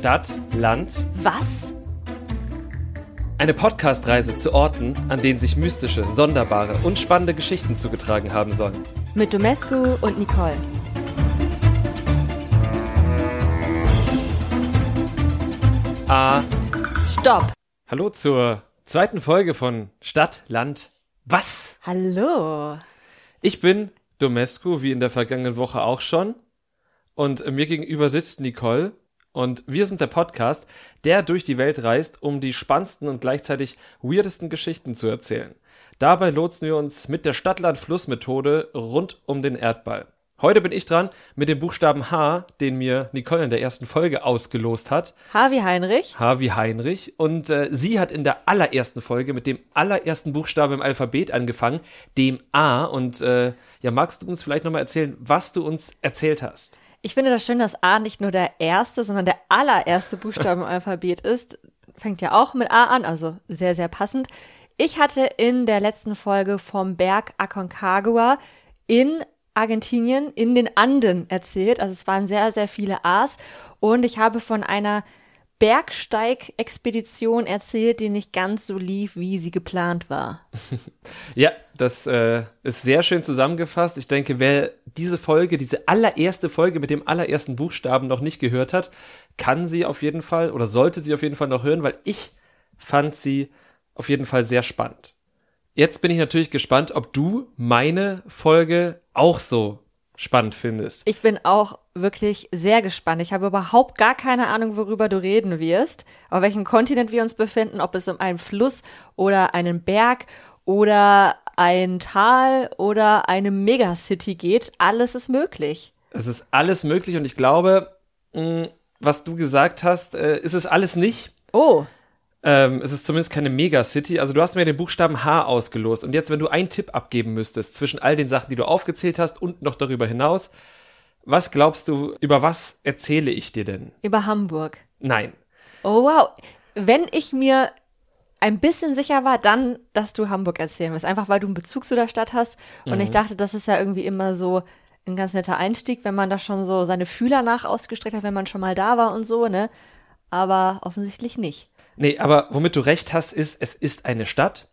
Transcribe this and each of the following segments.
Stadt, Land. Was? Eine Podcast-Reise zu Orten, an denen sich mystische, sonderbare und spannende Geschichten zugetragen haben sollen. Mit Domescu und Nicole. Ah, Stopp! hallo zur zweiten Folge von Stadt, Land, was? Hallo! Ich bin Domescu, wie in der vergangenen Woche auch schon. Und mir gegenüber sitzt Nicole. Und wir sind der Podcast, der durch die Welt reist, um die spannendsten und gleichzeitig weirdesten Geschichten zu erzählen. Dabei lotsen wir uns mit der Stadt-Land-Fluss-Methode rund um den Erdball. Heute bin ich dran mit dem Buchstaben H, den mir Nicole in der ersten Folge ausgelost hat. Harvey Heinrich. H wie Heinrich. Und äh, sie hat in der allerersten Folge mit dem allerersten Buchstaben im Alphabet angefangen, dem A. Und äh, ja, magst du uns vielleicht nochmal erzählen, was du uns erzählt hast? Ich finde das schön, dass A nicht nur der erste, sondern der allererste Buchstabe im Alphabet ist. Fängt ja auch mit A an, also sehr, sehr passend. Ich hatte in der letzten Folge vom Berg Aconcagua in Argentinien, in den Anden erzählt. Also es waren sehr, sehr viele A's. Und ich habe von einer Bergsteig-Expedition erzählt, die nicht ganz so lief, wie sie geplant war. Ja, das äh, ist sehr schön zusammengefasst. Ich denke, wer diese Folge, diese allererste Folge mit dem allerersten Buchstaben noch nicht gehört hat, kann sie auf jeden Fall oder sollte sie auf jeden Fall noch hören, weil ich fand sie auf jeden Fall sehr spannend. Jetzt bin ich natürlich gespannt, ob du meine Folge auch so spannend findest. Ich bin auch wirklich sehr gespannt. Ich habe überhaupt gar keine Ahnung, worüber du reden wirst, auf welchem Kontinent wir uns befinden, ob es um einen Fluss oder einen Berg oder ein Tal oder eine Megacity geht. Alles ist möglich. Es ist alles möglich und ich glaube, mh, was du gesagt hast, äh, ist es alles nicht. Oh, Ähm, es ist zumindest keine Megacity. Also du hast mir den Buchstaben H ausgelost. Und jetzt, wenn du einen Tipp abgeben müsstest zwischen all den Sachen, die du aufgezählt hast und noch darüber hinaus, was glaubst du, über was erzähle ich dir denn? über Hamburg. Nein. Oh wow. Wenn ich mir ein bisschen sicher war, dann, dass du Hamburg erzählen wirst. Einfach weil du einen Bezug zu der Stadt hast. Und ich dachte, das ist ja irgendwie immer so ein ganz netter Einstieg, wenn man da schon so seine Fühler nach ausgestreckt hat, wenn man schon mal da war und so, ne? Aber offensichtlich nicht. Nee, aber womit du recht hast, ist, es ist eine Stadt.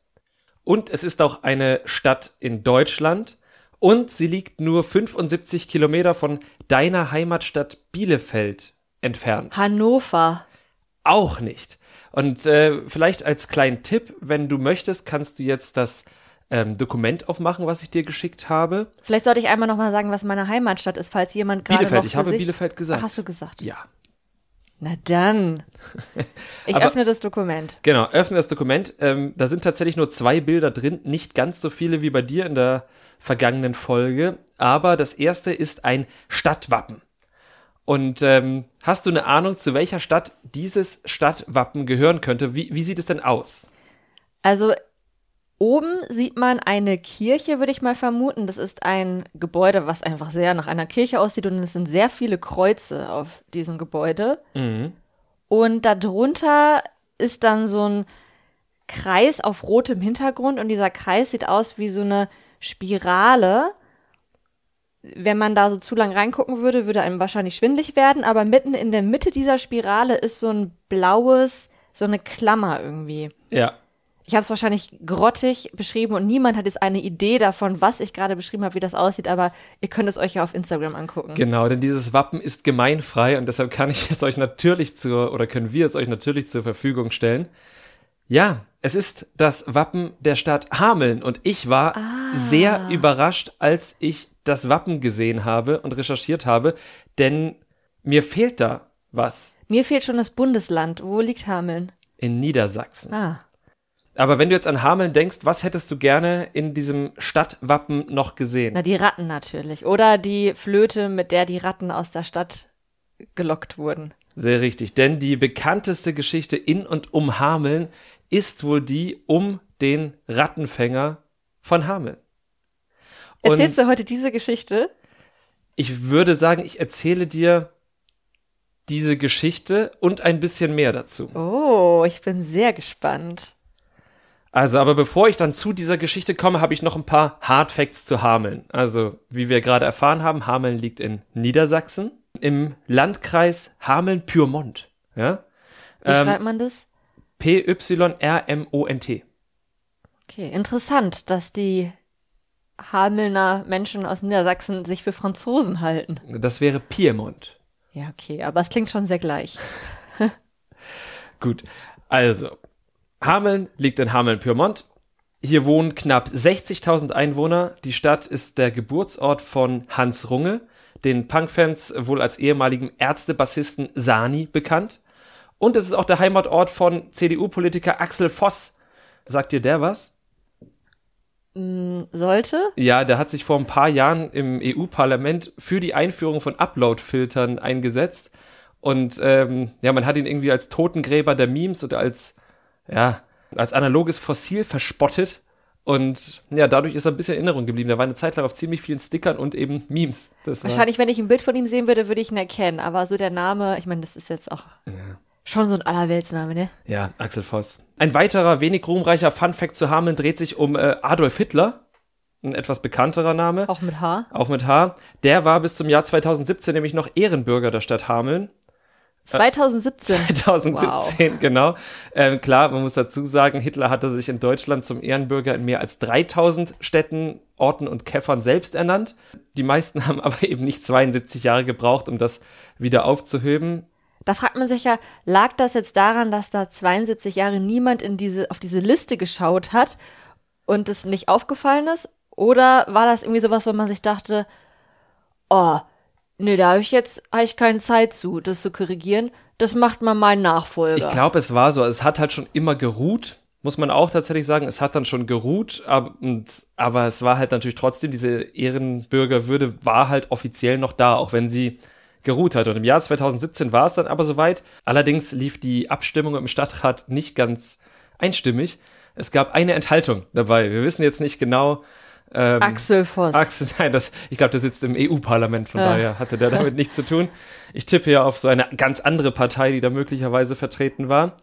Und es ist auch eine Stadt in Deutschland. Und sie liegt nur 75 Kilometer von deiner Heimatstadt Bielefeld entfernt. Hannover. Auch nicht. Und äh, vielleicht als kleinen Tipp, wenn du möchtest, kannst du jetzt das ähm, Dokument aufmachen, was ich dir geschickt habe. Vielleicht sollte ich einmal nochmal sagen, was meine Heimatstadt ist, falls jemand gerade Bielefeld, noch ich für habe sich Bielefeld gesagt. Ach, hast du gesagt? Ja. Na dann. Ich Aber- öffne das Dokument. Genau, öffne das Dokument. Ähm, da sind tatsächlich nur zwei Bilder drin, nicht ganz so viele wie bei dir in der vergangenen Folge. Aber das erste ist ein Stadtwappen. Und ähm, hast du eine Ahnung, zu welcher Stadt dieses Stadtwappen gehören könnte? Wie, wie sieht es denn aus? Also oben sieht man eine Kirche, würde ich mal vermuten. Das ist ein Gebäude, was einfach sehr nach einer Kirche aussieht und es sind sehr viele Kreuze auf diesem Gebäude. Und darunter ist dann so ein Kreis auf rotem Hintergrund und dieser Kreis sieht aus wie so eine Spirale. Wenn man da so zu lang reingucken würde, würde einem wahrscheinlich schwindlig werden, aber mitten in der Mitte dieser Spirale ist so ein blaues, so eine Klammer irgendwie. Ja, Ich habe es wahrscheinlich grottig beschrieben und niemand hat jetzt eine Idee davon, was ich gerade beschrieben habe, wie das aussieht, aber ihr könnt es euch ja auf Instagram angucken. Genau, denn dieses Wappen ist gemeinfrei und deshalb kann ich es euch natürlich zur, oder können wir es euch natürlich zur Verfügung stellen. Ja, es ist das Wappen der Stadt Hameln und ich war sehr überrascht, als ich das Wappen gesehen habe und recherchiert habe, denn mir fehlt da was Mir fehlt schon das Bundesland. Wo liegt Hameln? in Niedersachsen. Ah, Aber wenn du jetzt an Hameln denkst, was hättest du gerne in diesem Stadtwappen noch gesehen? na die Ratten natürlich. Oder die Flöte, mit der die Ratten aus der Stadt gelockt wurden. Sehr richtig, denn die bekannteste Geschichte in und um Hameln ist wohl die um den Rattenfänger von Hameln. Erzählst du heute diese Geschichte? ich würde sagen, ich erzähle dir diese Geschichte und ein bisschen mehr dazu. Oh, ich bin sehr gespannt. Also, aber bevor ich dann zu dieser Geschichte komme, habe ich noch ein paar Hard Facts zu Hameln. Also, wie wir gerade erfahren haben, Hameln liegt in Niedersachsen im Landkreis Hameln-Pyrmont. Ja? Wie Ähm, schreibt man das? P-Y-R-M-O-N-T. Okay, interessant, dass die Hamelner Menschen aus Niedersachsen sich für Franzosen halten. Das wäre Piemont. Ja, okay, aber es klingt schon sehr gleich. Gut, also Hameln liegt in Hameln-Pyrmont. Hier wohnen knapp 60.000 Einwohner. Die Stadt ist der Geburtsort von Hans Runge, den Punkfans wohl als ehemaligen Ärztebassisten Sani bekannt. Und es ist auch der Heimatort von CDU-Politiker Axel Voss. Sagt dir der was? Sollte? Ja, der hat sich vor ein paar Jahren im EU-Parlament für die Einführung von Upload-Filtern eingesetzt. Und ähm, ja, man hat ihn irgendwie als Totengräber der Memes oder als, ja, als analoges Fossil verspottet. Und ja, dadurch ist er ein bisschen in Erinnerung geblieben. Der war eine Zeit lang auf ziemlich vielen Stickern und eben Memes. Das Wahrscheinlich, wenn ich ein Bild von ihm sehen würde, würde ich ihn erkennen. Aber so der Name, ich meine, das ist jetzt auch schon so ein Allerweltsname, ne? Ja, Axel Voss. Ein weiterer, wenig ruhmreicher Funfact zu Hameln dreht sich um äh, Adolf Hitler. Ein etwas bekannterer Name. Auch mit H. Auch mit H. Der war bis zum Jahr 2017 nämlich noch Ehrenbürger der Stadt Hameln. 2017. 2017, genau. Ähm, klar, man muss dazu sagen, Hitler hatte sich in Deutschland zum Ehrenbürger in mehr als 3000 Städten, Orten und Käffern selbst ernannt. Die meisten haben aber eben nicht 72 Jahre gebraucht, um das wieder aufzuheben. Da fragt man sich ja, lag das jetzt daran, dass da 72 Jahre niemand in diese, auf diese Liste geschaut hat und es nicht aufgefallen ist? Oder war das irgendwie sowas, wo man sich dachte, oh, nee, da habe ich jetzt hab ich keine Zeit zu, das zu korrigieren. Das macht mal mein Nachfolger. Ich glaube, es war so. Es hat halt schon immer geruht, muss man auch tatsächlich sagen. Es hat dann schon geruht, aber, und, aber es war halt natürlich trotzdem, diese Ehrenbürgerwürde war halt offiziell noch da, auch wenn sie geruht hat. Und im Jahr 2017 war es dann aber soweit. Allerdings lief die Abstimmung im Stadtrat nicht ganz einstimmig. Es gab eine Enthaltung dabei. Wir wissen jetzt nicht genau. Ähm, Axel Voss. Axel, nein, das, ich glaube, der sitzt im EU-Parlament, von daher hatte der damit nichts zu tun. Ich tippe ja auf so eine ganz andere Partei, die da möglicherweise vertreten war.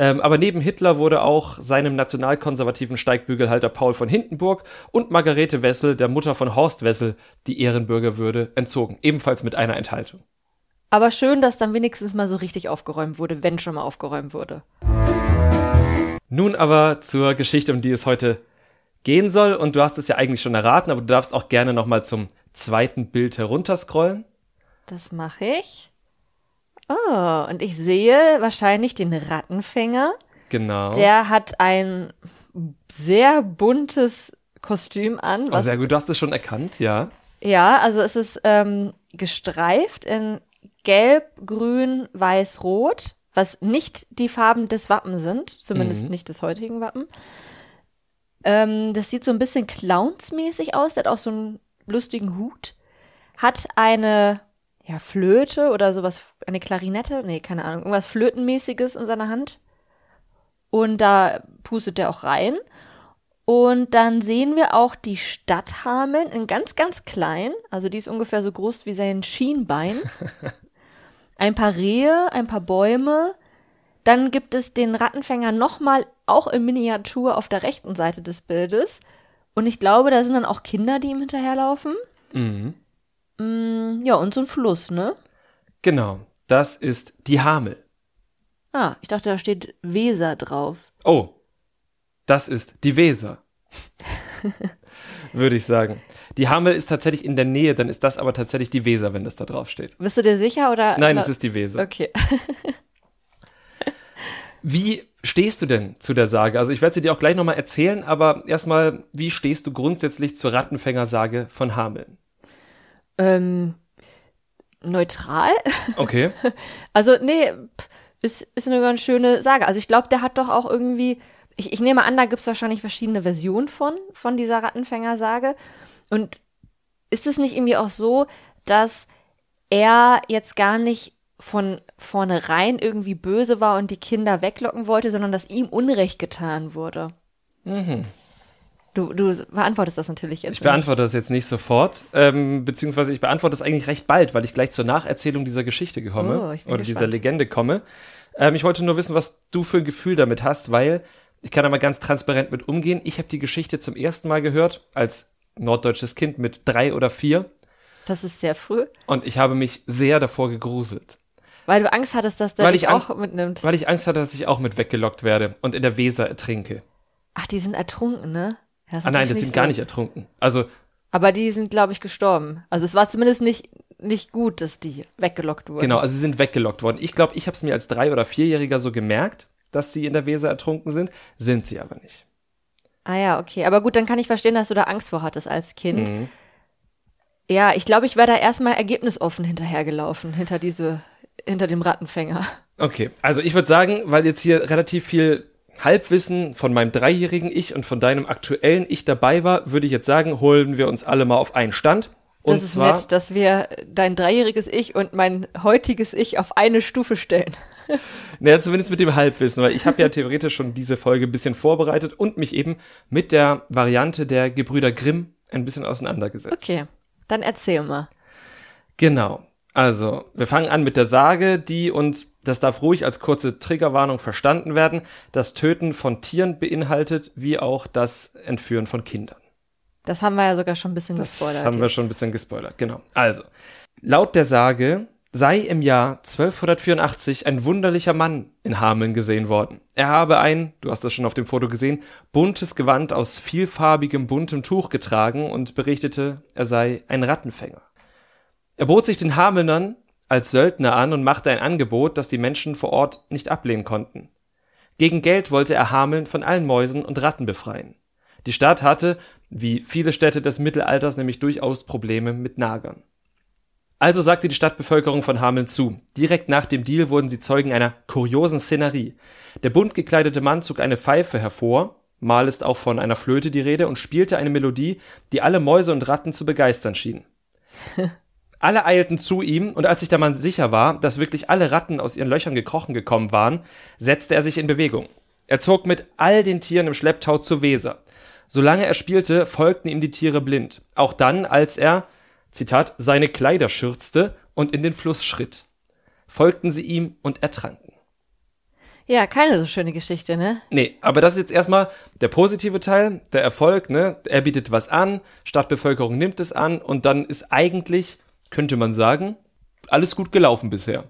Ähm, aber neben Hitler wurde auch seinem nationalkonservativen Steigbügelhalter Paul von Hindenburg und Margarete Wessel, der Mutter von Horst Wessel, die Ehrenbürgerwürde entzogen. Ebenfalls mit einer Enthaltung. Aber schön, dass dann wenigstens mal so richtig aufgeräumt wurde, wenn schon mal aufgeräumt wurde. Nun aber zur Geschichte, um die es heute gehen soll. Und du hast es ja eigentlich schon erraten, aber du darfst auch gerne nochmal zum zweiten Bild herunterscrollen. Das mache ich. Oh, und ich sehe wahrscheinlich den Rattenfänger. Genau. Der hat ein sehr buntes Kostüm an. oh, Was, sehr gut, du hast es schon erkannt, ja. ja, also es ist ähm, gestreift in Gelb, Grün, Weiß, Rot, was nicht die Farben des Wappen sind, zumindest nicht des heutigen Wappen. Ähm, das sieht so ein bisschen clownsmäßig aus. Der hat auch so einen lustigen Hut. Hat eine ja, Flöte oder sowas, eine Klarinette, nee, keine Ahnung, irgendwas Flötenmäßiges in seiner Hand. Und da pustet er auch rein. Und dann sehen wir auch die Stadt Hameln in ganz, ganz klein. Also die ist ungefähr so groß wie sein Schienbein. Ein paar Rehe, ein paar Bäume. Dann gibt es den Rattenfänger nochmal auch in Miniatur auf der rechten Seite des Bildes. Und ich glaube, da sind dann auch Kinder, die ihm hinterherlaufen. Mhm. Mm, Ja, und so ein Fluss, ne? Genau, das ist die Hamel. Ah, ich dachte, da steht Weser drauf. Oh, das ist die Weser. Würde ich sagen. Die Hamel ist tatsächlich in der Nähe, dann ist das aber tatsächlich die Weser, wenn das da drauf steht. Bist du dir sicher oder? Nein, es ist die Weser. Okay. Wie stehst du denn zu der Sage? Also ich werde sie dir auch gleich nochmal erzählen, aber erstmal, wie stehst du grundsätzlich zur Rattenfängersage von Hameln? Ähm, neutral? Okay. Also, nee, ist, ist eine ganz schöne Sage. Also, ich glaube, der hat doch auch irgendwie, ich, ich nehme an, da gibt's wahrscheinlich verschiedene Versionen von, von dieser Rattenfängersage. Und ist es nicht irgendwie auch so, dass er jetzt gar nicht von vornherein irgendwie böse war und die Kinder weglocken wollte, sondern dass ihm Unrecht getan wurde? Du, du beantwortest das natürlich jetzt Ich beantworte das jetzt nicht sofort, ähm, beziehungsweise ich beantworte das eigentlich recht bald, weil ich gleich zur Nacherzählung dieser Geschichte komme Oh, oder dieser gespannt. Legende komme. Ähm, ich wollte nur wissen, was du für ein Gefühl damit hast, weil ich kann da mal ganz transparent mit umgehen. Ich habe die Geschichte zum ersten Mal gehört als norddeutsches Kind mit drei oder vier nicht. Das ist sehr früh. und ich habe mich sehr davor gegruselt. Weil du Angst hattest, dass der Weil dich ich auch Angst- mitnimmt. Weil ich Angst hatte, dass ich auch mit weggelockt werde und in der Weser ertrinke. Ach, die sind ertrunken, ne? Ja, Ah nein, nicht sind gar so- nicht ertrunken. Also, Aber die sind, glaube ich, gestorben. Also es war zumindest nicht, nicht gut, dass die weggelockt wurden. genau, also sie sind weggelockt worden. Ich glaube, ich habe es mir als Drei- oder Vierjähriger so gemerkt, dass sie in der Weser ertrunken sind. Sind sie aber nicht. Ah ja, okay. Aber gut, dann kann ich verstehen, dass du da Angst vor hattest als Kind. Mhm. Ja, ich glaube, ich wäre da erstmal ergebnisoffen hinterhergelaufen, hinter diese, hinter dem Rattenfänger. Okay, also ich würde sagen, weil jetzt hier relativ viel Halbwissen von meinem dreijährigen Ich und von deinem aktuellen Ich dabei war, würde ich jetzt sagen, holen wir uns alle mal auf einen Stand. Und das ist zwar, nett, dass wir dein dreijähriges Ich und mein heutiges Ich auf eine Stufe stellen. naja, zumindest mit dem Halbwissen, weil ich habe ja theoretisch schon diese Folge ein bisschen vorbereitet und mich eben mit der Variante der Gebrüder Grimm ein bisschen auseinandergesetzt. Okay, dann erzähl mal. Genau. Also, wir fangen an mit der Sage, die und das darf ruhig als kurze Triggerwarnung verstanden werden, das Töten von Tieren beinhaltet, wie auch das Entführen von Kindern. Das haben wir ja sogar schon ein bisschen Das gespoilert. haben wir jetzt. schon ein bisschen gespoilert, genau. Also, laut der Sage sei im Jahr 1284 ein wunderlicher Mann in Hameln gesehen worden. Er habe ein, du hast das schon auf dem Foto gesehen, buntes Gewand aus vielfarbigem buntem Tuch getragen und berichtete, er sei ein Rattenfänger. Er bot sich den Hamelnern als Söldner an und machte ein Angebot, das die Menschen vor Ort nicht ablehnen konnten. Gegen Geld wollte er Hameln von allen Mäusen und Ratten befreien. Die Stadt hatte, wie viele Städte des Mittelalters, nämlich durchaus Probleme mit Nagern. Also sagte die Stadtbevölkerung von Hameln zu. Direkt nach dem Deal wurden sie Zeugen einer kuriosen Szenerie. Der bunt gekleidete Mann zog eine Pfeife hervor, mal ist auch von einer Flöte die Rede, und spielte eine Melodie, die alle Mäuse und Ratten zu begeistern schien. Alle eilten zu ihm, und als sich der Mann sicher war, dass wirklich alle Ratten aus ihren Löchern gekrochen gekommen waren, setzte er sich in Bewegung. Er zog mit all den Tieren im Schlepptau zur Weser. Solange er spielte, folgten ihm die Tiere blind. Auch dann, als er, Zitat, seine Kleider schürzte und in den Fluss schritt. Folgten sie ihm und ertranken. Ja, keine so schöne Geschichte, ne? Nee, aber das ist jetzt erstmal der positive Teil, der Erfolg, ne? Er bietet was an, Stadtbevölkerung nimmt es an und dann ist eigentlich, könnte man sagen, alles gut gelaufen bisher.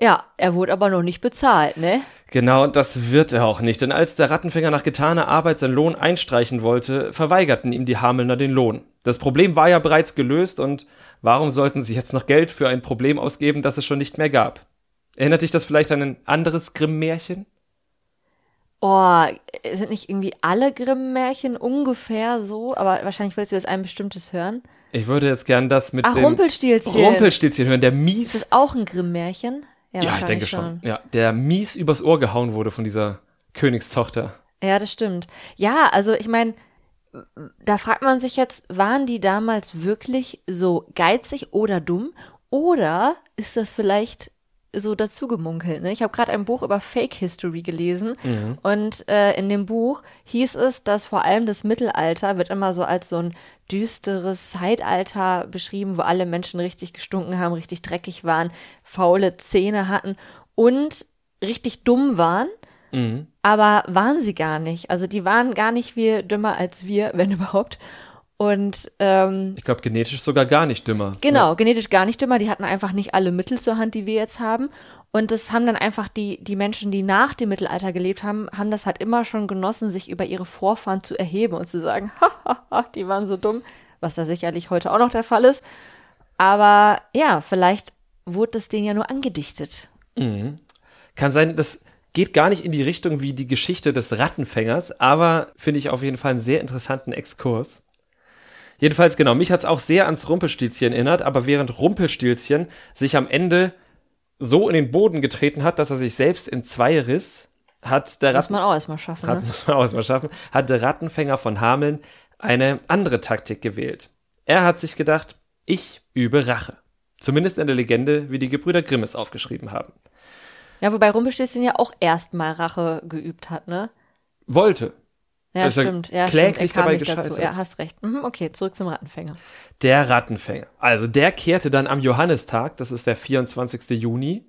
Ja, er wurde aber noch nicht bezahlt, ne? Genau, und das wird er auch nicht, denn als der Rattenfänger nach getaner Arbeit seinen Lohn einstreichen wollte, verweigerten ihm die Hamelner den Lohn. Das Problem war ja bereits gelöst und warum sollten sie jetzt noch Geld für ein Problem ausgeben, das es schon nicht mehr gab? Erinnert dich das vielleicht an ein anderes Grimm-Märchen? Oh, sind nicht irgendwie alle Grimm-Märchen ungefähr so? Aber wahrscheinlich willst du jetzt ein bestimmtes hören. Ich würde jetzt gern das mit Ach, dem Rumpelstilzchen. Rumpelstilzchen hören, der Ist mies, das auch ein Grimm-Märchen? ja, ich wahrscheinlich denke schon, ja, der mies übers Ohr gehauen wurde von dieser Königstochter. Ja, das stimmt. Ja, also ich meine, da fragt man sich jetzt, waren die damals wirklich so geizig oder dumm? Oder ist das vielleicht so dazu gemunkelt? Ne? Ich habe gerade ein Buch über Fake History gelesen und äh, in dem Buch hieß es, dass vor allem das Mittelalter wird immer so als so ein düsteres Zeitalter beschrieben, wo alle Menschen richtig gestunken haben, richtig dreckig waren, faule Zähne hatten und richtig dumm waren. Aber waren sie gar nicht. Also die waren gar nicht viel dümmer als wir, wenn überhaupt. Und ähm, Ich glaube, genetisch sogar gar nicht dümmer. genau, genetisch gar nicht dümmer. Die hatten einfach nicht alle Mittel zur Hand, die wir jetzt haben. Und das haben dann einfach die, die Menschen, die nach dem Mittelalter gelebt haben, haben das halt immer schon genossen, sich über ihre Vorfahren zu erheben und zu sagen, hahaha, die waren so dumm, was da sicherlich heute auch noch der Fall ist. Aber ja, vielleicht wurde das denen ja nur angedichtet. Kann sein, das geht gar nicht in die Richtung wie die Geschichte des Rattenfängers, aber finde ich auf jeden Fall einen sehr interessanten Exkurs. Jedenfalls, genau, mich hat's auch sehr ans Rumpelstilzchen erinnert, aber während Rumpelstilzchen sich am Ende so in den Boden getreten hat, dass er sich selbst in zwei riss, hat der Muss Ratten man auch erstmal schaffen, hat, ne? muss man auch mal schaffen, hat der Rattenfänger von Hameln eine andere Taktik gewählt. Er hat sich gedacht, ich übe Rache. Zumindest in der Legende, wie die Gebrüder Grimm es aufgeschrieben haben. Ja, wobei Rumpelstilzchen ja auch erstmal Rache geübt hat, ne? Wollte. Ja, er stimmt. Ja, kläglich stimmt. Er dabei gescheitert. Ja, hast recht. Mhm, okay, zurück zum Rattenfänger. Der Rattenfänger. Also der kehrte dann am Johannistag, das ist der 24. Juni,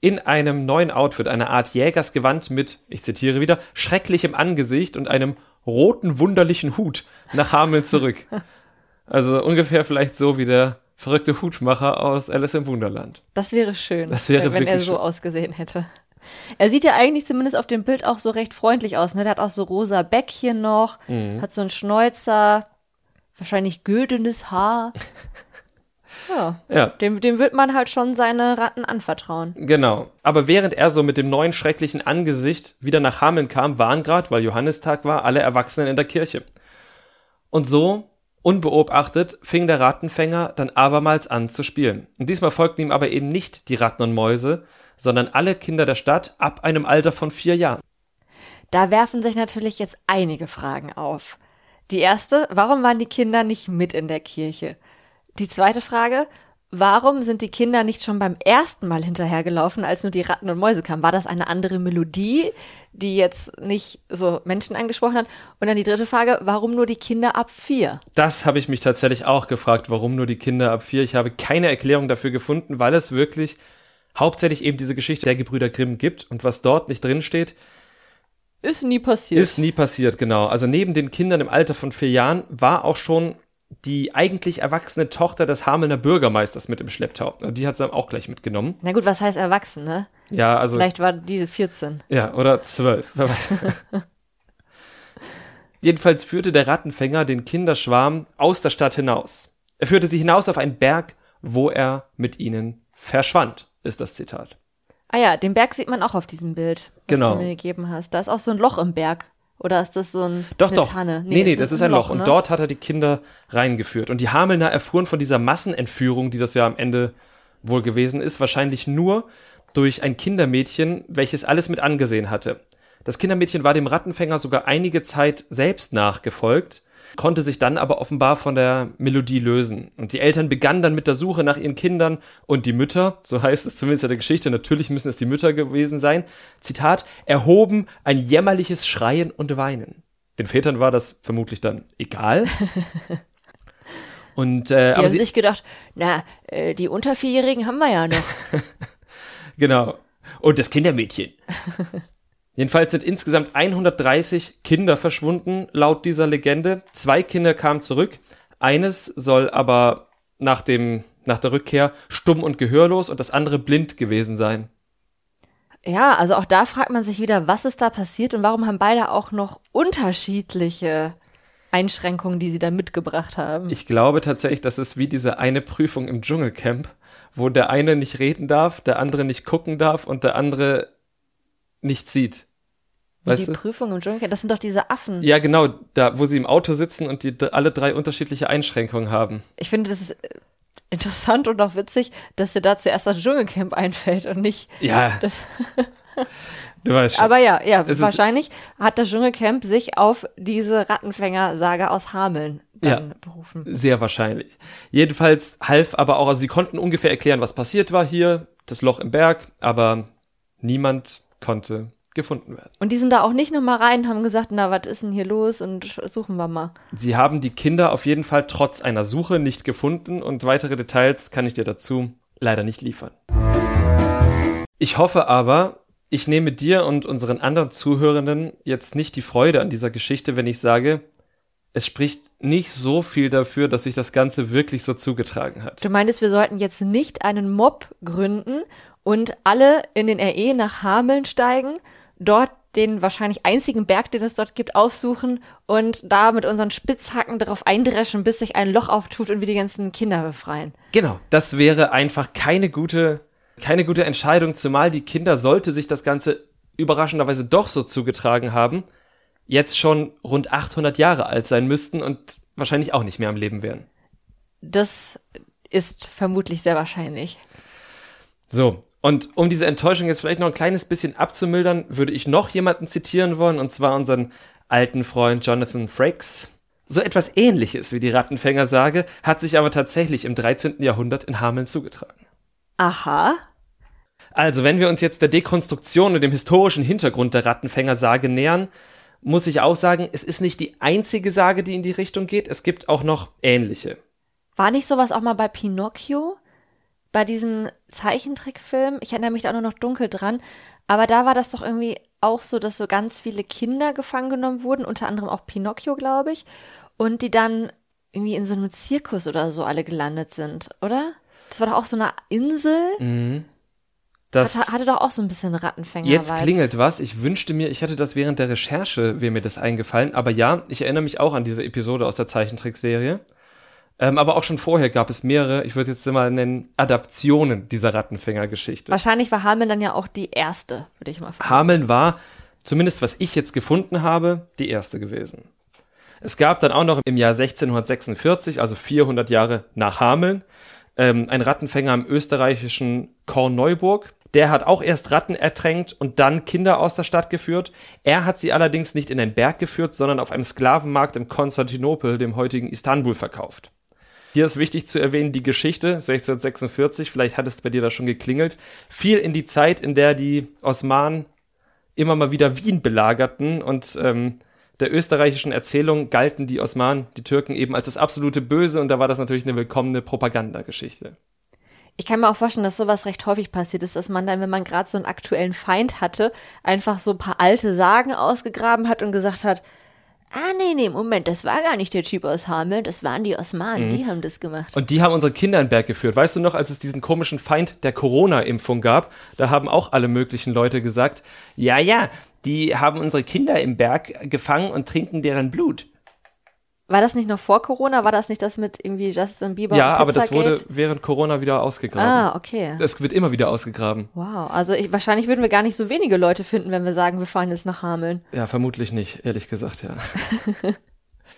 in einem neuen Outfit, einer Art Jägersgewand mit, ich zitiere wieder, schrecklichem Angesicht und einem roten, wunderlichen Hut nach Hameln zurück. Also ungefähr vielleicht so wie der verrückte Hutmacher aus Alice im Wunderland. Das wäre schön, Das wäre wenn er wirklich so schön. ausgesehen hätte. Er sieht ja eigentlich zumindest auf dem Bild auch so recht freundlich aus. Ne? Der hat auch so rosa Bäckchen noch, Mhm. hat so einen Schnäuzer, wahrscheinlich güldenes Haar. Ja, Ja, dem, dem wird man halt schon seine Ratten anvertrauen. genau. Aber während er so mit dem neuen schrecklichen Angesicht wieder nach Hameln kam, waren gerade, weil Johannistag war, alle Erwachsenen in der Kirche. Und so, unbeobachtet, fing der Rattenfänger dann abermals an zu spielen. Und diesmal folgten ihm aber eben nicht die Ratten und Mäuse, sondern alle Kinder der Stadt ab einem Alter von vier Jahren. Da werfen sich natürlich jetzt einige Fragen auf. Die erste, warum waren die Kinder nicht mit in der Kirche? Die zweite Frage, warum sind die Kinder nicht schon beim ersten Mal hinterhergelaufen, als nur die Ratten und Mäuse kamen? War das eine andere Melodie, die jetzt nicht so Menschen angesprochen hat? Und dann die dritte Frage, warum nur die Kinder ab vier? Das habe ich mich tatsächlich auch gefragt, warum nur die Kinder ab vier. Ich habe keine Erklärung dafür gefunden, weil es wirklich hauptsächlich eben diese Geschichte der Gebrüder Grimm gibt und was dort nicht drin steht, Ist nie passiert. ist nie passiert, genau. Also neben den Kindern im Alter von vier Jahren war auch schon die eigentlich erwachsene Tochter des Hamelner Bürgermeisters mit im Schlepptau. Also Die hat sie dann auch gleich mitgenommen. Na gut, was heißt erwachsen, ne? Ja, also Vielleicht war diese 14. Ja, oder zwölf. wer weiß. Jedenfalls führte der Rattenfänger den Kinderschwarm aus der Stadt hinaus. Er führte sie hinaus auf einen Berg, wo er mit ihnen verschwand, ist das Zitat. Ah ja, den Berg sieht man auch auf diesem Bild, was Genau. du mir gegeben hast. Da ist auch so ein Loch im Berg. Oder ist das so ein, Doch, eine doch. Tanne? Nee, nee, das ist ein Loch. ne? Und dort hat er die Kinder reingeführt. Und die Hamelner erfuhren von dieser Massenentführung, die das ja am Ende wohl gewesen ist, wahrscheinlich nur durch ein Kindermädchen, welches alles mit angesehen hatte. Das Kindermädchen war dem Rattenfänger sogar einige Zeit selbst nachgefolgt, konnte sich dann aber offenbar von der Melodie lösen. Und die Eltern begannen dann mit der Suche nach ihren Kindern und die Mütter, so heißt es zumindest in der Geschichte, natürlich müssen es die Mütter gewesen sein, Zitat, erhoben ein jämmerliches Schreien und Weinen. Den Vätern war das vermutlich dann egal. Und äh, Die haben sie, sich gedacht, na, äh, die unter Vierjährigen haben wir ja noch. Genau. Und das Kindermädchen. Jedenfalls sind insgesamt 130 Kinder verschwunden, laut dieser Legende. Zwei Kinder kamen zurück. Eines soll aber nach dem, nach der Rückkehr stumm und gehörlos und das andere blind gewesen sein. ja, also auch da fragt man sich wieder, was ist da passiert und warum haben beide auch noch unterschiedliche Einschränkungen, die sie da mitgebracht haben. Ich glaube tatsächlich, das ist wie diese eine Prüfung im Dschungelcamp, wo der eine nicht reden darf, der andere nicht gucken darf und der andere nicht sieht. Weißt die du? Prüfung im Dschungel, das sind doch diese Affen. Ja, genau, da, wo sie im Auto sitzen und die alle drei unterschiedliche Einschränkungen haben. Ich finde, das ist äh, interessant und auch witzig, dass dir da zuerst das Dschungelcamp einfällt und nicht Ja, das. du weißt schon. Aber ja, ja, Es wahrscheinlich hat das Dschungelcamp sich auf diese Rattenfänger-Saga aus Hameln dann Ja. berufen. Sehr wahrscheinlich. Jedenfalls half aber auch, also die konnten ungefähr erklären, was passiert war hier, das Loch im Berg, aber niemand konnte gefunden werden. Und die sind da auch nicht nochmal rein und haben gesagt, na, was ist denn hier los und suchen wir mal. Sie haben die Kinder auf jeden Fall trotz einer Suche nicht gefunden und weitere Details kann ich dir dazu leider nicht liefern. Ich hoffe aber, ich nehme dir und unseren anderen Zuhörenden jetzt nicht die Freude an dieser Geschichte, wenn ich sage, es spricht nicht so viel dafür, dass sich das Ganze wirklich so zugetragen hat. Du meintest, wir sollten jetzt nicht einen Mob gründen und alle in den RE nach Hameln steigen, dort den wahrscheinlich einzigen Berg, den es dort gibt, aufsuchen und da mit unseren Spitzhacken darauf eindreschen, bis sich ein Loch auftut und wir die ganzen Kinder befreien. Genau, das wäre einfach keine gute, keine gute Entscheidung, zumal die Kinder, sollte sich das Ganze überraschenderweise doch so zugetragen haben, jetzt schon rund 800 Jahre alt sein müssten und wahrscheinlich auch nicht mehr am Leben wären. Das ist vermutlich sehr wahrscheinlich. So, und um diese Enttäuschung jetzt vielleicht noch ein kleines bisschen abzumildern, würde ich noch jemanden zitieren wollen, und zwar unseren alten Freund Jonathan Frakes. So etwas ähnliches wie die Rattenfängersage hat sich aber tatsächlich im 13. Jahrhundert in Hameln zugetragen. Aha. Also, wenn wir uns jetzt der Dekonstruktion und dem historischen Hintergrund der Rattenfängersage nähern, muss ich auch sagen, es ist nicht die einzige Sage, die in die Richtung geht. Es gibt auch noch ähnliche. War nicht sowas auch mal bei Pinocchio? Bei diesem Zeichentrickfilm? Ich erinnere mich da nur noch dunkel dran. Aber da war das doch irgendwie auch so, dass so ganz viele Kinder gefangen genommen wurden, unter anderem auch Pinocchio, glaube ich. Und die dann irgendwie in so einem Zirkus oder so alle gelandet sind, oder? Das war doch auch so eine Insel. Mhm. Das hatte, hatte doch auch so ein bisschen Rattenfänger. Jetzt Vibes. klingelt was. Ich wünschte mir, ich hätte das während der Recherche, wäre mir das eingefallen. Aber ja, ich erinnere mich auch an diese Episode aus der Zeichentrickserie. Ähm, aber auch schon vorher gab es mehrere, ich würde jetzt mal nennen, Adaptionen dieser Rattenfänger-Geschichte. Wahrscheinlich war Hameln dann ja auch die erste, würde ich mal fragen. Hameln war, zumindest was ich jetzt gefunden habe, die erste gewesen. Es gab dann auch noch im Jahr 1646, also 400 Jahre nach Hameln, ähm, ein Rattenfänger im österreichischen Korneuburg. Der hat auch erst Ratten ertränkt und dann Kinder aus der Stadt geführt. Er hat sie allerdings nicht in den Berg geführt, sondern auf einem Sklavenmarkt im Konstantinopel, dem heutigen Istanbul, verkauft. Hier ist wichtig zu erwähnen, die Geschichte 1646, vielleicht hat es bei dir da schon geklingelt, fiel in die Zeit, in der die Osmanen immer mal wieder Wien belagerten und ähm, der österreichischen Erzählung galten die Osmanen, die Türken eben als das absolute Böse und da war das natürlich eine willkommene Propagandageschichte. Ich kann mir auch vorstellen, dass sowas recht häufig passiert ist, dass man dann, wenn man gerade so einen aktuellen Feind hatte, einfach so ein paar alte Sagen ausgegraben hat und gesagt hat, ah nee, nee, Moment, das war gar nicht der Typ aus Hameln, das waren die Osmanen, die haben das gemacht. Und die haben unsere Kinder in Berg geführt. Weißt du noch, als es diesen komischen Feind der Corona-Impfung gab, da haben auch alle möglichen Leute gesagt, ja, ja, die haben unsere Kinder im Berg gefangen und trinken deren Blut. War das nicht noch vor Corona? War das nicht das mit irgendwie Justin Bieber Ja, aber das wurde während Corona wieder ausgegraben. Ah, okay. Es wird immer wieder ausgegraben. Wow. Also ich, wahrscheinlich würden wir gar nicht so wenige Leute finden, wenn wir sagen, wir fahren jetzt nach Hameln. Ja, vermutlich nicht, ehrlich gesagt, ja.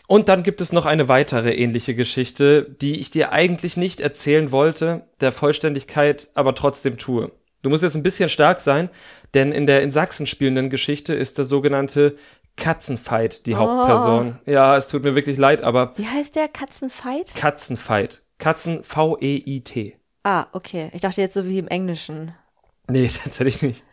Und dann gibt es noch eine weitere ähnliche Geschichte, die ich dir eigentlich nicht erzählen wollte, der Vollständigkeit aber trotzdem tue. Du musst jetzt ein bisschen stark sein, denn in der in Sachsen spielenden Geschichte ist der sogenannte Katzenfight die Hauptperson. Ja, es tut mir wirklich leid, aber Wie heißt der? Katzenfight? Katzenfight. Katzen V-E-I-T. Ah, okay. Ich dachte jetzt so wie im Englischen. Nee, tatsächlich nicht.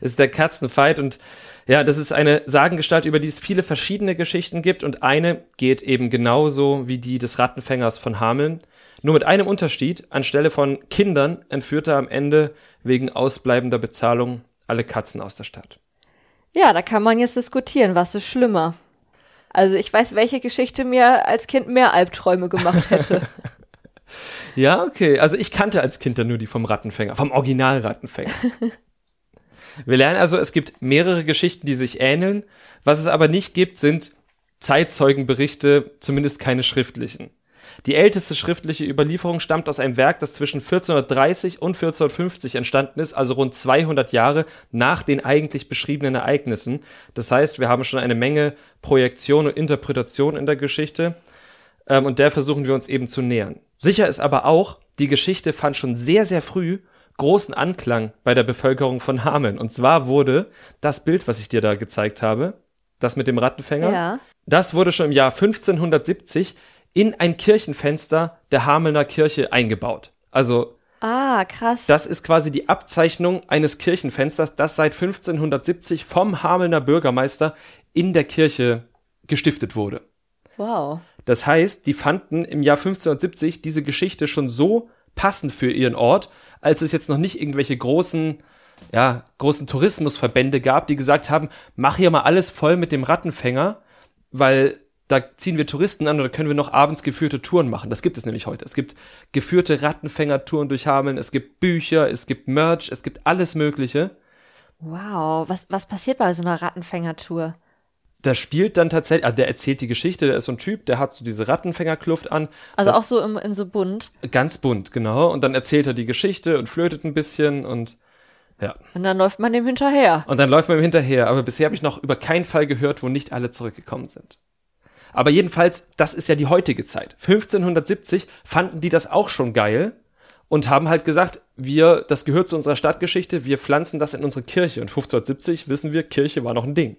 Es ist der Katzenfight und ja, das ist eine Sagengestalt, über die es viele verschiedene Geschichten gibt und eine geht eben genauso wie die des Rattenfängers von Hameln. Nur mit einem Unterschied, anstelle von Kindern entführt er am Ende wegen ausbleibender Bezahlung alle Katzen aus der Stadt. Ja, da kann man jetzt diskutieren, was ist schlimmer. Also ich weiß, welche Geschichte mir als Kind mehr Albträume gemacht hätte. Ja, okay. Also ich kannte als Kind dann nur die vom Rattenfänger, vom Original-Rattenfänger. Wir lernen also, es gibt mehrere Geschichten, die sich ähneln. Was es aber nicht gibt, sind Zeitzeugenberichte, zumindest keine schriftlichen. Die älteste schriftliche Überlieferung stammt aus einem Werk, das zwischen 1430 und 1450 entstanden ist, also rund 200 Jahre nach den eigentlich beschriebenen Ereignissen. Das heißt, wir haben schon eine Menge Projektion und Interpretation in der Geschichte ähm, und der versuchen wir uns eben zu nähern. Sicher ist aber auch, die Geschichte fand schon sehr, sehr früh großen Anklang bei der Bevölkerung von Hameln. Und zwar wurde das Bild, was ich dir da gezeigt habe, das mit dem Rattenfänger, Ja. das wurde schon im Jahr 1570 in ein Kirchenfenster der Hamelner Kirche eingebaut. Also Ah, krass. das ist quasi die Abzeichnung eines Kirchenfensters, das seit 1570 vom Hamelner Bürgermeister in der Kirche gestiftet wurde. wow. Das heißt, die fanden im Jahr 1570 diese Geschichte schon so passend für ihren Ort, als es jetzt noch nicht irgendwelche großen, ja, großen Tourismusverbände gab, die gesagt haben, mach hier mal alles voll mit dem Rattenfänger, weil da ziehen wir Touristen an oder können wir noch abends geführte Touren machen. Das gibt es nämlich heute. Es gibt geführte Rattenfängertouren durch Hameln, es gibt Bücher, es gibt Merch, es gibt alles Mögliche. Wow. Was, was passiert bei so einer Rattenfängertour? Da spielt dann tatsächlich, also der erzählt die Geschichte, der ist so ein Typ, der hat so diese Rattenfängerkluft an, Also auch so im, in so bunt. Ganz bunt, genau. Und dann erzählt er die Geschichte und flötet ein bisschen und ja. Und dann läuft man dem hinterher. Und dann läuft man ihm hinterher. Aber bisher habe ich noch über keinen Fall gehört, wo nicht alle zurückgekommen sind. Aber jedenfalls, das ist ja die heutige Zeit. 1570 fanden die das auch schon geil und haben halt gesagt, wir, das gehört zu unserer Stadtgeschichte, wir pflanzen das in unsere Kirche. Und 1570 wissen wir, Kirche war noch ein Ding.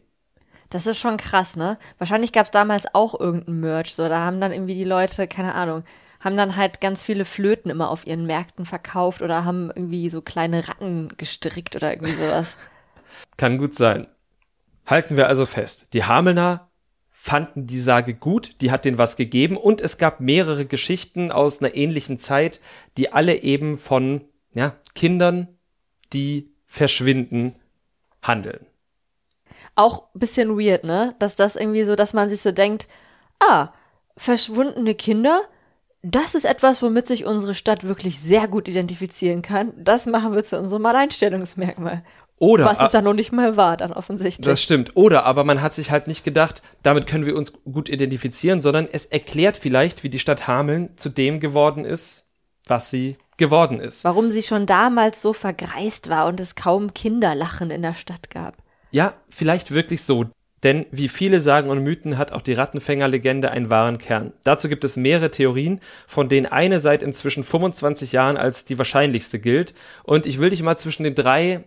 Das ist schon krass, ne? Wahrscheinlich gab es damals auch irgendein Merch. So, da haben dann irgendwie die Leute, keine Ahnung, haben dann halt ganz viele Flöten immer auf ihren Märkten verkauft oder haben irgendwie so kleine Ratten gestrickt oder irgendwie sowas. Kann gut sein. Halten wir also fest. Die Hamelner fanden die Sage gut, die hat denen was gegeben und es gab mehrere Geschichten aus einer ähnlichen Zeit, die alle eben von ja, Kindern, die verschwinden, handeln. Auch bisschen weird, ne? Dass das irgendwie so, dass man sich so denkt, ah, verschwundene Kinder, das ist etwas, womit sich unsere Stadt wirklich sehr gut identifizieren kann. Das machen wir zu unserem Alleinstellungsmerkmal. Oder Was es ja noch nicht mal war, dann offensichtlich. Das stimmt. Oder aber man hat sich halt nicht gedacht, damit können wir uns gut identifizieren, sondern es erklärt vielleicht, wie die Stadt Hameln zu dem geworden ist, was sie geworden ist. Warum sie schon damals so vergreist war und es kaum Kinderlachen in der Stadt gab. Ja, vielleicht wirklich so. Denn wie viele Sagen und Mythen hat auch die Rattenfänger-Legende einen wahren Kern. Dazu gibt es mehrere Theorien, von denen eine seit inzwischen 25 Jahren als die wahrscheinlichste gilt. Und ich will dich mal zwischen den drei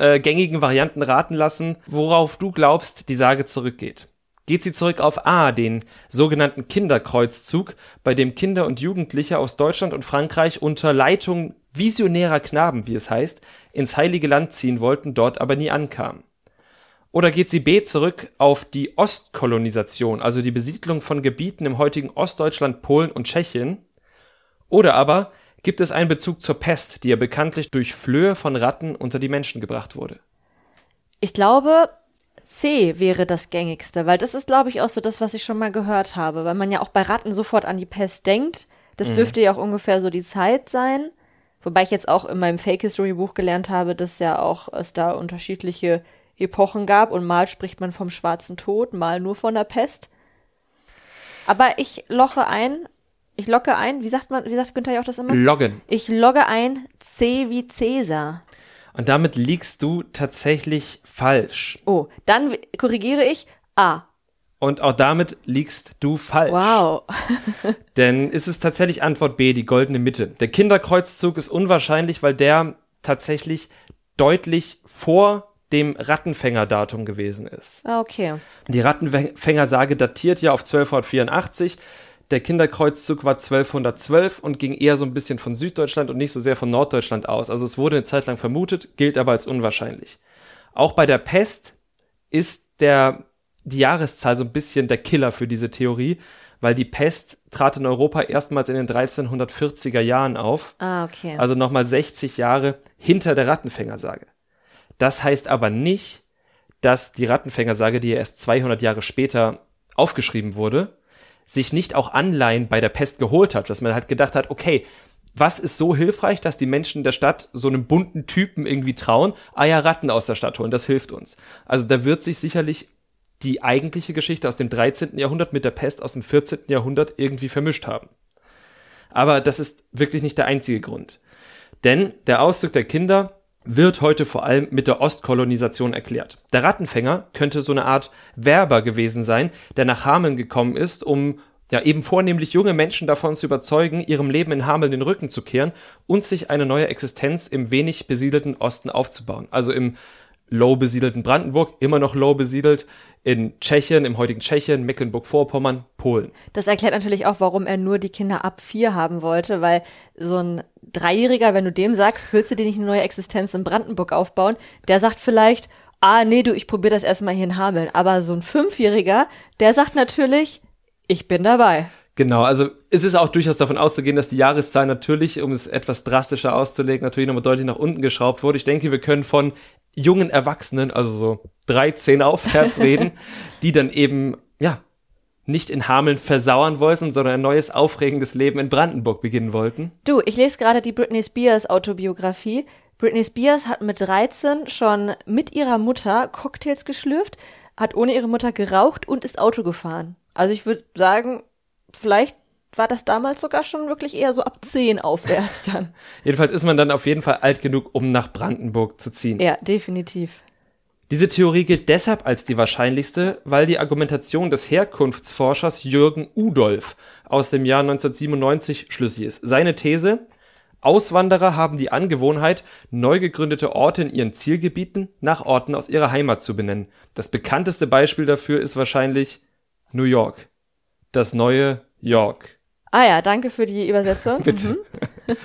äh, gängigen Varianten raten lassen, worauf du glaubst, die Sage zurückgeht. Geht sie zurück auf A, den sogenannten Kinderkreuzzug, bei dem Kinder und Jugendliche aus Deutschland und Frankreich unter Leitung visionärer Knaben, wie es heißt, ins Heilige Land ziehen wollten, dort aber nie ankamen. Oder geht sie B zurück auf die Ostkolonisation, also die Besiedlung von Gebieten im heutigen Ostdeutschland, Polen und Tschechien? Oder aber gibt es einen Bezug zur Pest, die ja bekanntlich durch Flöhe von Ratten unter die Menschen gebracht wurde? Ich glaube, C wäre das gängigste, weil das ist, glaube ich, auch so das, was ich schon mal gehört habe, weil man ja auch bei Ratten sofort an die Pest denkt. Das dürfte ja auch ungefähr so die Zeit sein. Wobei ich jetzt auch in meinem Fake History Buch gelernt habe, dass ja auch es da unterschiedliche Epochen gab und mal spricht man vom schwarzen Tod, mal nur von der Pest. Aber ich loche ein, ich locke ein, wie sagt man, wie sagt Günther ja auch das immer? Loggen. Ich logge ein C wie Cäsar. Und damit liegst du tatsächlich falsch. Oh, dann korrigiere ich A. Und auch damit liegst du falsch. Wow. Denn ist es tatsächlich Antwort B, die goldene Mitte. Der Kinderkreuzzug ist unwahrscheinlich, weil der tatsächlich deutlich vor dem Rattenfängerdatum gewesen ist. Ah, okay. Die Rattenfängersage datiert ja auf 1284. Der Kinderkreuzzug war 1212 und ging eher so ein bisschen von Süddeutschland und nicht so sehr von Norddeutschland aus. Also es wurde eine Zeit lang vermutet, gilt aber als unwahrscheinlich. Auch bei der Pest ist der, die Jahreszahl so ein bisschen der Killer für diese Theorie, weil die Pest trat in Europa erstmals in den 1340er Jahren auf. Ah, okay. Also nochmal 60 Jahre hinter der Rattenfängersage. Das heißt aber nicht, dass die Rattenfängersage, die ja erst 200 Jahre später aufgeschrieben wurde, sich nicht auch Anleihen bei der Pest geholt hat, dass man halt gedacht hat, okay, was ist so hilfreich, dass die Menschen der Stadt so einem bunten Typen irgendwie trauen? Ah ja, Ratten aus der Stadt holen, das hilft uns. Also da wird sich sicherlich die eigentliche Geschichte aus dem 13. Jahrhundert mit der Pest aus dem 14. Jahrhundert irgendwie vermischt haben. Aber das ist wirklich nicht der einzige Grund. Denn der Auszug der Kinder wird heute vor allem mit der Ostkolonisation erklärt. Der Rattenfänger könnte so eine Art Werber gewesen sein, der nach Hameln gekommen ist, um ja eben vornehmlich junge Menschen davon zu überzeugen, ihrem Leben in Hameln den Rücken zu kehren und sich eine neue Existenz im wenig besiedelten Osten aufzubauen. Also im low besiedelten Brandenburg, immer noch low besiedelt, in Tschechien, im heutigen Tschechien, Mecklenburg-Vorpommern, Polen. Das erklärt natürlich auch, warum er nur die Kinder ab vier haben wollte, weil so ein Dreijähriger, wenn du dem sagst, willst du dir nicht eine neue Existenz in Brandenburg aufbauen, der sagt vielleicht, ah, nee, du, ich probiere das erstmal hier in Hameln. Aber so ein Fünfjähriger, der sagt natürlich, ich bin dabei. Genau, also es ist auch durchaus davon auszugehen, dass die Jahreszahl natürlich, um es etwas drastischer auszulegen, natürlich nochmal deutlich nach unten geschraubt wurde. Ich denke, wir können von jungen Erwachsenen, also so 13 aufwärts reden, die dann eben, ja, nicht in Hameln versauern wollten, sondern ein neues, aufregendes Leben in Brandenburg beginnen wollten. Du, ich lese gerade die Britney Spears Autobiografie. Britney Spears hat mit 13 schon mit ihrer Mutter Cocktails geschlürft, hat ohne ihre Mutter geraucht und ist Auto gefahren. Also ich würde sagen, vielleicht war das damals sogar schon wirklich eher so ab 10 aufwärts dann. Jedenfalls ist man dann auf jeden Fall alt genug, um nach Brandenburg zu ziehen. ja, definitiv. Diese Theorie gilt deshalb als die wahrscheinlichste, weil die Argumentation des Herkunftsforschers Jürgen Udolf aus dem Jahr 1997 schlüssig ist. Seine These, Auswanderer haben die Angewohnheit, neu gegründete Orte in ihren Zielgebieten nach Orten aus ihrer Heimat zu benennen. Das bekannteste Beispiel dafür ist wahrscheinlich New York. Das neue York. Ah ja, danke für die Übersetzung. Bitte. Mhm.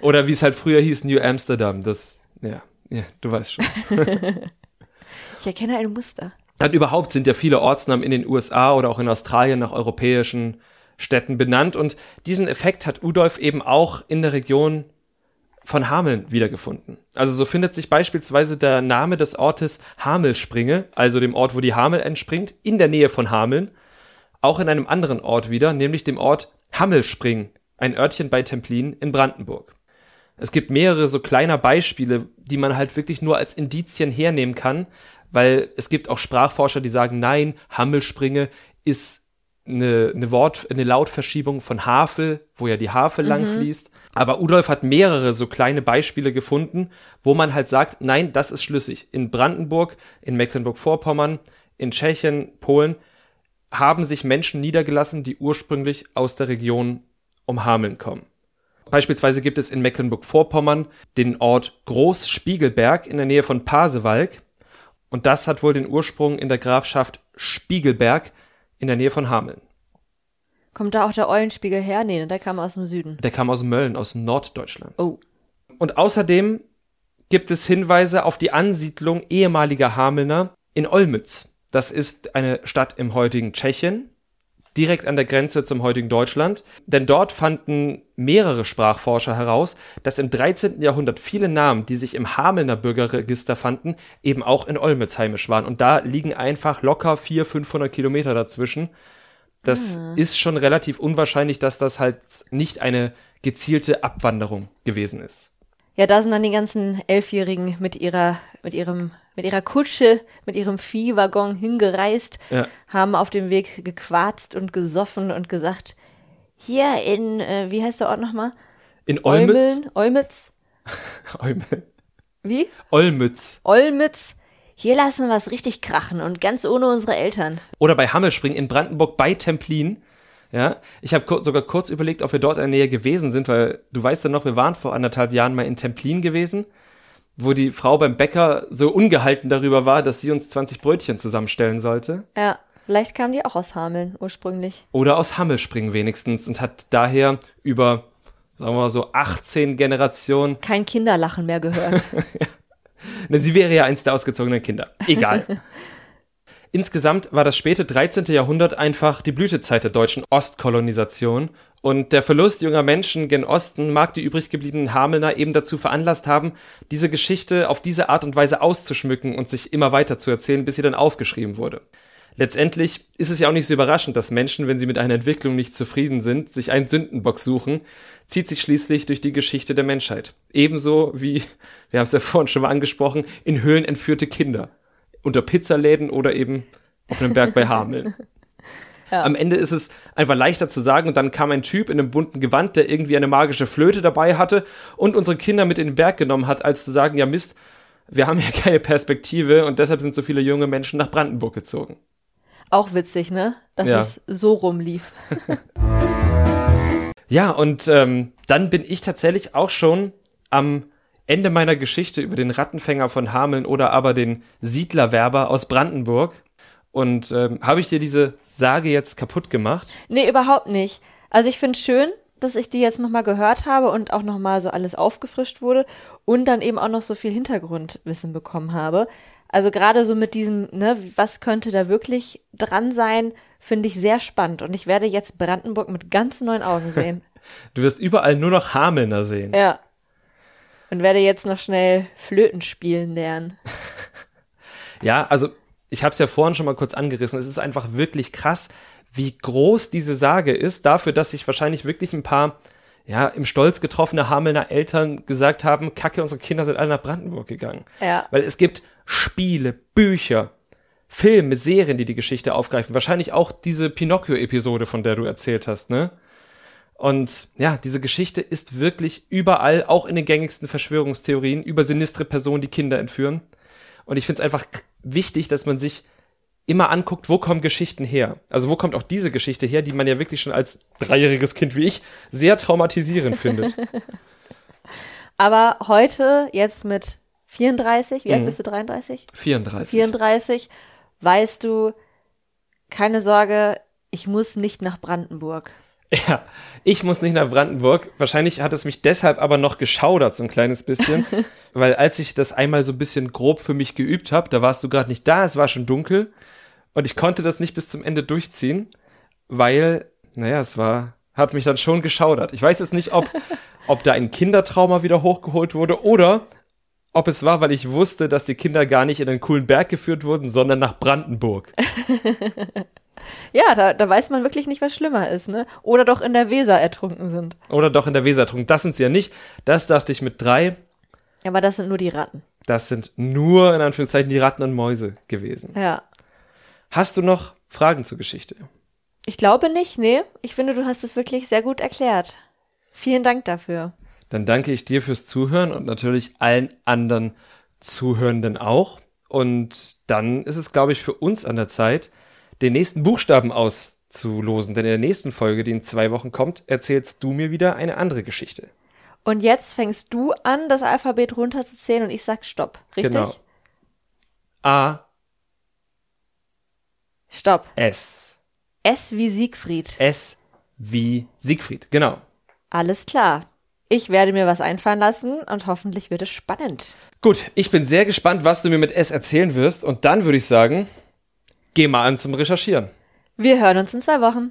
Oder wie es halt früher hieß, New Amsterdam. Das, ja, ja, du weißt schon. Ich erkenne ein Muster. Und überhaupt sind ja viele Ortsnamen in den USA oder auch in Australien nach europäischen Städten benannt. Und diesen Effekt hat Udolf eben auch in der Region von Hameln wiedergefunden. Also so findet sich beispielsweise der Name des Ortes Hamelspringe, also dem Ort, wo die Hamel entspringt, in der Nähe von Hameln. auch in einem anderen Ort wieder, nämlich dem Ort Hammelspring, ein Örtchen bei Templin in Brandenburg. Es gibt mehrere so kleiner Beispiele, die man halt wirklich nur als Indizien hernehmen kann, weil es gibt auch Sprachforscher, die sagen, nein, Hammelspringe ist eine, eine Wort, eine Lautverschiebung von Havel, wo ja die Havel mhm. lang fließt. Aber Udolf hat mehrere so kleine Beispiele gefunden, wo man halt sagt, nein, das ist schlüssig. In Brandenburg, in Mecklenburg-Vorpommern, in Tschechien, Polen haben sich Menschen niedergelassen, die ursprünglich aus der Region um Hameln kommen. Beispielsweise gibt es in Mecklenburg-Vorpommern den Ort Großspiegelberg in der Nähe von Pasewalk. Und das hat wohl den Ursprung in der Grafschaft Spiegelberg in der Nähe von Hameln. Kommt da auch der Eulenspiegel her? Nee, der kam aus dem Süden. Der kam aus Mölln, aus Norddeutschland. Oh. Und außerdem gibt es Hinweise auf die Ansiedlung ehemaliger Hamelner in Olmütz. Das ist eine Stadt im heutigen Tschechien, direkt an der Grenze zum heutigen Deutschland. Denn dort fanden mehrere Sprachforscher heraus, dass im 13. Jahrhundert viele Namen, die sich im Hamelner Bürgerregister fanden, eben auch in Olmütz heimisch waren. Und da liegen einfach locker 400, 500 Kilometer dazwischen. Das ah. ist schon relativ unwahrscheinlich, dass das halt nicht eine gezielte Abwanderung gewesen ist. Ja, da sind dann die ganzen Elfjährigen mit ihrer, mit ihrem, mit ihrer Kutsche, mit ihrem Viehwaggon hingereist, ja. haben auf dem Weg gequarzt und gesoffen und gesagt, hier in, äh, wie heißt der Ort nochmal? In Olmütz. Olmütz. Olmütz. Wie? Olmütz. Olmütz. Hier lassen wir es richtig krachen und ganz ohne unsere Eltern. Oder bei Hammelspring in Brandenburg bei Templin. Ja, ich habe sogar kurz überlegt, ob wir dort in der Nähe gewesen sind, weil du weißt ja noch, wir waren vor anderthalb Jahren mal in Templin gewesen, wo die Frau beim Bäcker so ungehalten darüber war, dass sie uns 20 Brötchen zusammenstellen sollte. Ja, vielleicht kam die auch aus Hameln ursprünglich. Oder aus Hammelspring wenigstens und hat daher über, sagen wir mal so, 18 Generationen. Kein Kinderlachen mehr gehört. ja. Sie wäre ja eins der ausgezogenen Kinder. Egal. Insgesamt war das späte 13. Jahrhundert einfach die Blütezeit der deutschen Ostkolonisation und der Verlust junger Menschen gen Osten mag die übrig gebliebenen Hamelner eben dazu veranlasst haben, diese Geschichte auf diese Art und Weise auszuschmücken und sich immer weiter zu erzählen, bis sie dann aufgeschrieben wurde. Letztendlich ist es ja auch nicht so überraschend, dass Menschen, wenn sie mit einer Entwicklung nicht zufrieden sind, sich einen Sündenbock suchen, zieht sich schließlich durch die Geschichte der Menschheit. Ebenso wie, wir haben es ja vorhin schon mal angesprochen, in Höhlen entführte Kinder unter Pizzaläden oder eben auf einem Berg bei Hameln. Ja. Am Ende ist es einfach leichter zu sagen und dann kam ein Typ in einem bunten Gewand, der irgendwie eine magische Flöte dabei hatte und unsere Kinder mit in den Berg genommen hat, als zu sagen, ja Mist, wir haben ja keine Perspektive und deshalb sind so viele junge Menschen nach Brandenburg gezogen. Auch witzig, ne? Dass ja. es so rumlief. ja, und ähm, dann bin ich tatsächlich auch schon am Ende meiner Geschichte über den Rattenfänger von Hameln oder aber den Siedlerwerber aus Brandenburg. Und ähm, habe ich dir diese Sage jetzt kaputt gemacht? Nee, überhaupt nicht. Also ich finde schön, dass ich die jetzt nochmal gehört habe und auch nochmal so alles aufgefrischt wurde und dann eben auch noch so viel Hintergrundwissen bekommen habe. Also gerade so mit diesem, ne, was könnte da wirklich dran sein, finde ich sehr spannend. Und ich werde jetzt Brandenburg mit ganz neuen Augen sehen. du wirst überall nur noch Hamelner sehen. Ja und werde jetzt noch schnell Flöten spielen lernen. ja, also ich habe es ja vorhin schon mal kurz angerissen. Es ist einfach wirklich krass, wie groß diese Sage ist, dafür, dass sich wahrscheinlich wirklich ein paar ja, im Stolz getroffene Hamelner Eltern gesagt haben, Kacke, unsere Kinder sind alle nach Brandenburg gegangen. Ja. Weil es gibt Spiele, Bücher, Filme, Serien, die die Geschichte aufgreifen. Wahrscheinlich auch diese Pinocchio-Episode, von der du erzählt hast, ne? Und ja, diese Geschichte ist wirklich überall, auch in den gängigsten Verschwörungstheorien, über sinistre Personen, die Kinder entführen. Und ich finde es einfach wichtig, dass man sich immer anguckt, wo kommen Geschichten her? Also wo kommt auch diese Geschichte her, die man ja wirklich schon als dreijähriges Kind wie ich sehr traumatisierend findet. Aber heute, jetzt mit 34, wie alt mhm. bist du, 33? 34. 34, weißt du, keine Sorge, ich muss nicht nach Brandenburg. Ja, ich muss nicht nach Brandenburg. Wahrscheinlich hat es mich deshalb aber noch geschaudert, so ein kleines bisschen. weil als ich das einmal so ein bisschen grob für mich geübt habe, da warst du gerade nicht da, es war schon dunkel. Und ich konnte das nicht bis zum Ende durchziehen, weil, naja, es war, hat mich dann schon geschaudert. Ich weiß jetzt nicht, ob, ob da ein Kindertrauma wieder hochgeholt wurde oder ob es war, weil ich wusste, dass die Kinder gar nicht in einen coolen Berg geführt wurden, sondern nach Brandenburg. Ja, da, da weiß man wirklich nicht, was schlimmer ist, ne? Oder doch in der Weser ertrunken sind. Oder doch in der Weser ertrunken. Das sind sie ja nicht. Das dachte ich mit drei. Aber das sind nur die Ratten. Das sind nur in Anführungszeichen die Ratten und Mäuse gewesen. Ja. Hast du noch Fragen zur Geschichte? Ich glaube nicht, nee. Ich finde, du hast es wirklich sehr gut erklärt. Vielen Dank dafür. Dann danke ich dir fürs Zuhören und natürlich allen anderen Zuhörenden auch. Und dann ist es, glaube ich, für uns an der Zeit, den nächsten Buchstaben auszulosen. Denn in der nächsten Folge, die in zwei Wochen kommt, erzählst du mir wieder eine andere Geschichte. Und jetzt fängst du an, das Alphabet runterzuzählen und ich sag Stopp. Richtig? Genau. A, Stopp. S. S wie Siegfried. S wie Siegfried. Genau. Alles klar. Ich werde mir was einfallen lassen und hoffentlich wird es spannend. Gut, ich bin sehr gespannt, was du mir mit S erzählen wirst. Und dann würde ich sagen, geh mal an zum Recherchieren. Wir hören uns in zwei Wochen.